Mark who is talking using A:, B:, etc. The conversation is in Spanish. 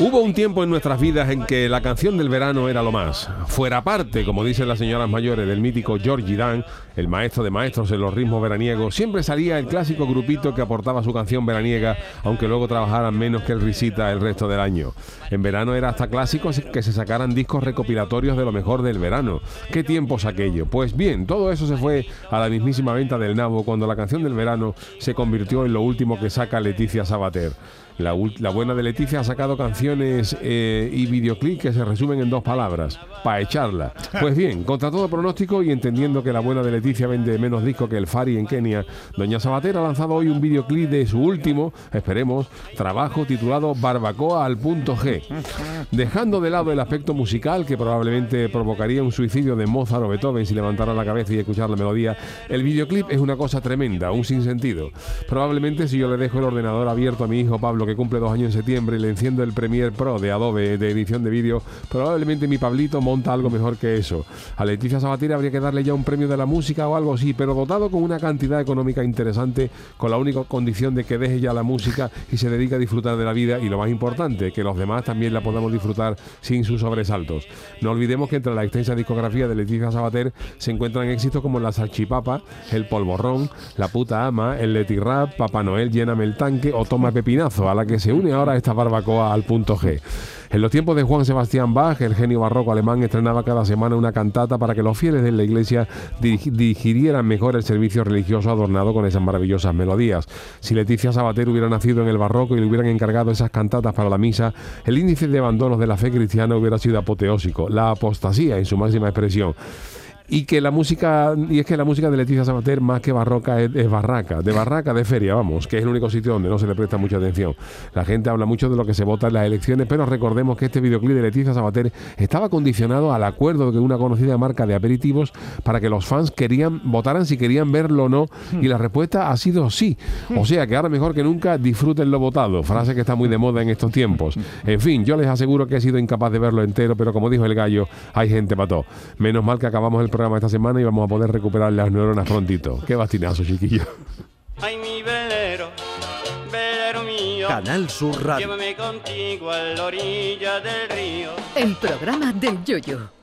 A: Hubo un tiempo en nuestras vidas en que la canción del verano era lo más. Fuera parte, como dicen las señoras mayores, del mítico Georgie Dan, el maestro de maestros en los ritmos veraniegos, siempre salía el clásico grupito que aportaba su canción veraniega, aunque luego trabajaran menos que el risita el resto del año. En verano era hasta clásico que se sacaran discos recopilatorios de lo mejor del verano. ¿Qué tiempos aquello? Pues bien, todo eso se fue a la mismísima venta del nabo cuando la canción del verano se convirtió en lo último que saca Leticia Sabater. La, buena de Leticia ha sacado canciones eh, y videoclips que se resumen en dos palabras, para echarla. Pues bien, contra todo pronóstico y entendiendo que la buena de Leticia vende menos disco que el Fari en Kenia, Doña Sabater ha lanzado hoy un videoclip de su último, esperemos, trabajo titulado Barbacoa al punto G. Dejando de lado el aspecto musical que probablemente provocaría un suicidio de Mozart o Beethoven si levantara la cabeza y escuchar la melodía, el videoclip es una cosa tremenda, un sinsentido. Probablemente si yo le dejo el ordenador abierto a mi hijo Pablo que cumple dos años en septiembre y le enciendo el Premiere Pro de Adobe de edición de vídeo, probablemente mi Pablito monta algo mejor que eso. A Leticia Sabater habría que darle ya un premio de la música o algo así, pero dotado con una cantidad económica interesante, con la única condición de que deje ya la música y se dedique a disfrutar de la vida y lo más importante, que los demás también la podamos disfrutar sin sus sobresaltos. No olvidemos que entre la extensa discografía de Leticia Sabater se encuentran éxitos como La Salchipapa, El Polvorrón, La Puta Ama, El Leti Rap, Papá Noel, Lléname el Tanque o Toma Pepinazo la que se une ahora esta barbacoa al punto En los tiempos de Juan Sebastián Bach, el genio barroco alemán estrenaba cada semana una cantata para que los fieles de la iglesia digirieran mejor el servicio religioso adornado con esas maravillosas melodías. Si Leticia Sabater hubiera nacido en el barroco y le hubieran encargado esas cantatas para la misa, el índice de abandonos de la fe cristiana hubiera sido apoteósico, la apostasía en su máxima expresión y que la música, y es que la música de Leticia Sabater más que barroca es, barraca, de barraca de feria, vamos, que es el único sitio donde no se le presta mucha atención. La gente habla mucho de lo que se vota en las elecciones, pero recordemos que este videoclip de Leticia Sabater estaba condicionado al acuerdo de una conocida marca de aperitivos para que los fans querían votaran si querían verlo o no, y la respuesta ha sido sí. O sea que ahora mejor que nunca disfruten lo votado, frase que está muy de moda en estos tiempos. En fin, yo les aseguro que he sido incapaz de verlo entero, pero como dijo el gallo, hay gente todo. Menos mal que acabamos el programa esta semana y vamos a poder recuperar las neuronas prontito. Qué bastinazo, chiquillo.
B: Ay, mi velero, velero mío.
C: Canal Sur Radio.
B: Llévame contigo a la orilla del río.
D: El programa del yoyo.